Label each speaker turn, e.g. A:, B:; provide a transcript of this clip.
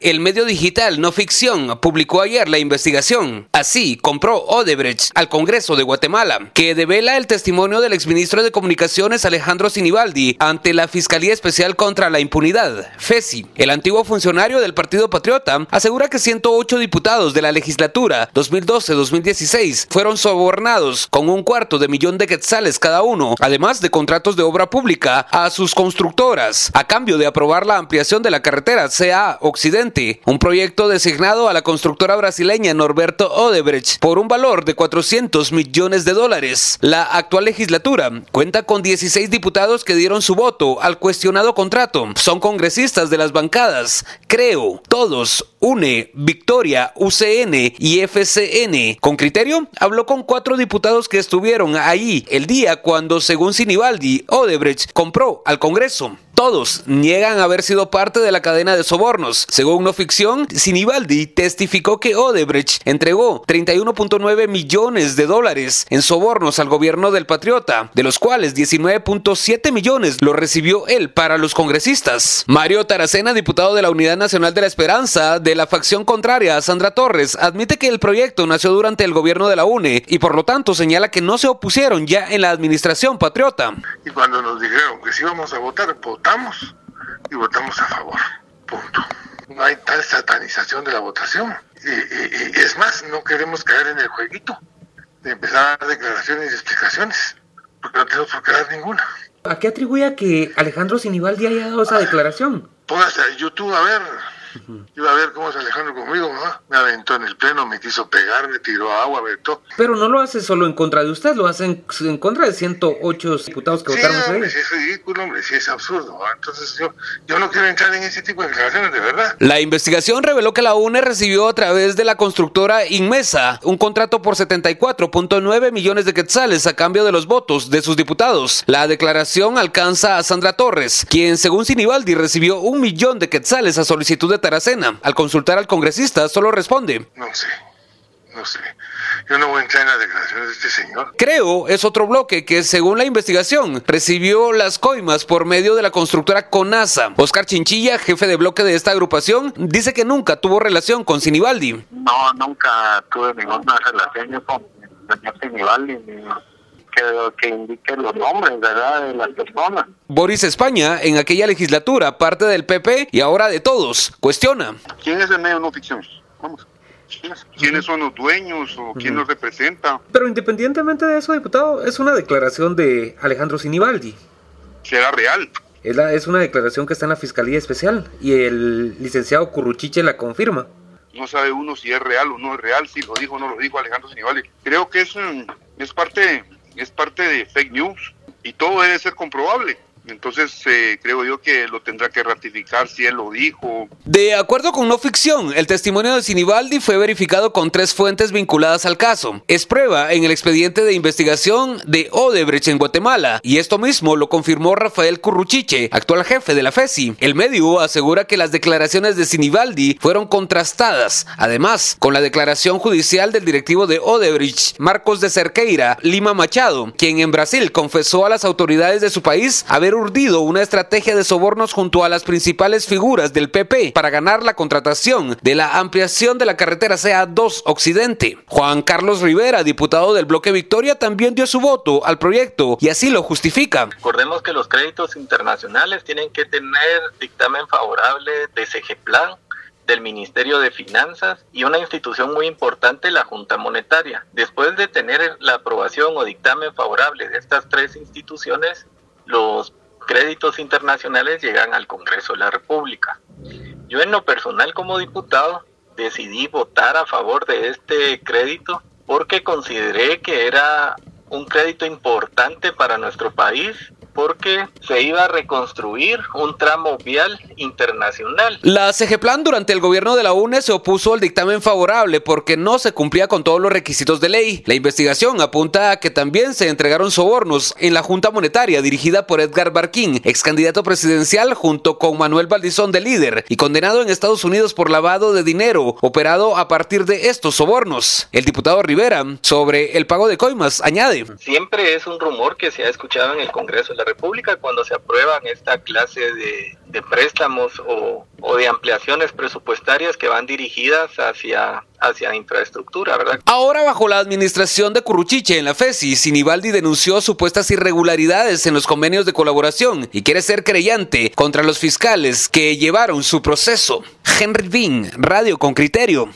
A: El medio digital No Ficción publicó ayer la investigación. Así compró Odebrecht al Congreso de Guatemala, que devela el testimonio del exministro de Comunicaciones Alejandro Sinibaldi ante la Fiscalía Especial contra la Impunidad, FESI. El antiguo funcionario del Partido Patriota asegura que 108 diputados de la legislatura 2012-2016 fueron sobornados con un cuarto de millón de quetzales cada uno, además de contratos de obra pública a sus constructoras, a cambio de aprobar la ampliación de la carretera CA Occidente un proyecto designado a la constructora brasileña Norberto Odebrecht por un valor de 400 millones de dólares. La actual legislatura cuenta con 16 diputados que dieron su voto al cuestionado contrato. Son congresistas de las bancadas, creo, todos, UNE, Victoria, UCN y FCN. Con criterio, habló con cuatro diputados que estuvieron ahí el día cuando, según Sinibaldi, Odebrecht compró al Congreso. Todos niegan haber sido parte de la cadena de sobornos. Según no ficción, Sinibaldi testificó que Odebrecht entregó 31.9 millones de dólares en sobornos al gobierno del Patriota, de los cuales 19.7 millones lo recibió él para los congresistas. Mario Taracena, diputado de la Unidad Nacional de la Esperanza de la facción contraria a Sandra Torres, admite que el proyecto nació durante el gobierno de la UNE y por lo tanto señala que no se opusieron ya en la administración patriota.
B: Y cuando nos dijeron que si íbamos a votar, votamos votamos y votamos a favor. Punto. No hay tal satanización de la votación. Y, es más, no queremos caer en el jueguito de empezar a dar declaraciones y explicaciones, porque no tenemos por qué dar ninguna.
A: ¿A qué atribuye que Alejandro Sinibaldi haya dado esa declaración?
B: Póngase a YouTube a ver Iba a ver cómo es Alejandro conmigo, ¿no? Me aventó en el pleno, me quiso pegar, me tiró agua, aventó.
A: Pero no lo hace solo en contra de usted, lo hace en, contra de 108 diputados que votaron
B: hombre, Sí, es ridículo, hombre, sí es absurdo. Entonces yo, yo no quiero entrar en ese tipo de declaraciones, de verdad.
A: La investigación reveló que la UNE recibió a través de la constructora Inmesa un contrato por 74.9 millones de quetzales a cambio de los votos de sus diputados. La declaración alcanza a Sandra Torres, quien según Sinibaldi recibió un millón de quetzales a solicitud de Taracena. Al consultar al congresista, solo responde.
B: No sé, no sé. Yo no voy a entrar en las declaraciones de este señor.
A: Creo es otro bloque que, según la investigación, recibió las coimas por medio de la constructora CONASA. Oscar Chinchilla, jefe de bloque de esta agrupación, dice que nunca tuvo relación con Sinibaldi.
C: No, nunca tuve ninguna relación con el señor Sinibaldi que, indique los nombres, ¿verdad?, de las personas.
A: Boris España, en aquella legislatura, parte del PP y ahora de todos, cuestiona.
D: ¿Quién es el medio no ficción? Vamos. ¿Quiénes son los dueños o quién los representa?
A: Pero independientemente de eso, diputado, es una declaración de Alejandro Sinibaldi.
D: ¿Será real?
A: Es, es una declaración que está en la Fiscalía Especial y el licenciado Curruchiche la confirma.
D: No sabe uno si es real o no es real, si lo dijo o no lo dijo Alejandro Sinibaldi. Creo que es, es parte es parte de fake news y todo debe ser comprobable. Entonces eh, creo yo que lo tendrá que ratificar si él lo dijo.
A: De acuerdo con no ficción, el testimonio de Sinibaldi fue verificado con tres fuentes vinculadas al caso. Es prueba en el expediente de investigación de Odebrecht en Guatemala y esto mismo lo confirmó Rafael Curruchiche, actual jefe de la FESI. El medio asegura que las declaraciones de Sinibaldi fueron contrastadas, además con la declaración judicial del directivo de Odebrecht, Marcos de Cerqueira, Lima Machado, quien en Brasil confesó a las autoridades de su país haber urdido una estrategia de sobornos junto a las principales figuras del PP para ganar la contratación de la ampliación de la carretera CA2 Occidente. Juan Carlos Rivera, diputado del bloque Victoria, también dio su voto al proyecto y así lo justifica.
E: Recordemos que los créditos internacionales tienen que tener dictamen favorable de Plan del Ministerio de Finanzas y una institución muy importante, la Junta Monetaria. Después de tener la aprobación o dictamen favorable de estas tres instituciones, los créditos internacionales llegan al Congreso de la República. Yo en lo personal como diputado decidí votar a favor de este crédito porque consideré que era un crédito importante para nuestro país porque se iba a reconstruir un tramo vial internacional.
A: La Plan durante el gobierno de la UNE se opuso al dictamen favorable porque no se cumplía con todos los requisitos de ley. La investigación apunta a que también se entregaron sobornos en la Junta Monetaria dirigida por Edgar Barquín, ex candidato presidencial junto con Manuel Valdizón de líder y condenado en Estados Unidos por lavado de dinero operado a partir de estos sobornos. El diputado Rivera, sobre el pago de coimas, añade.
E: Siempre es un rumor que se ha escuchado en el Congreso de la República cuando se aprueban esta clase de, préstamos o, o, de ampliaciones presupuestarias que van dirigidas hacia, hacia infraestructura, ¿verdad?
A: Ahora, bajo la administración de Curruchiche en la FESI, Sinibaldi denunció supuestas irregularidades en los convenios de colaboración y quiere ser creyente contra los fiscales que llevaron su proceso. Henry Bean, Radio con Criterio.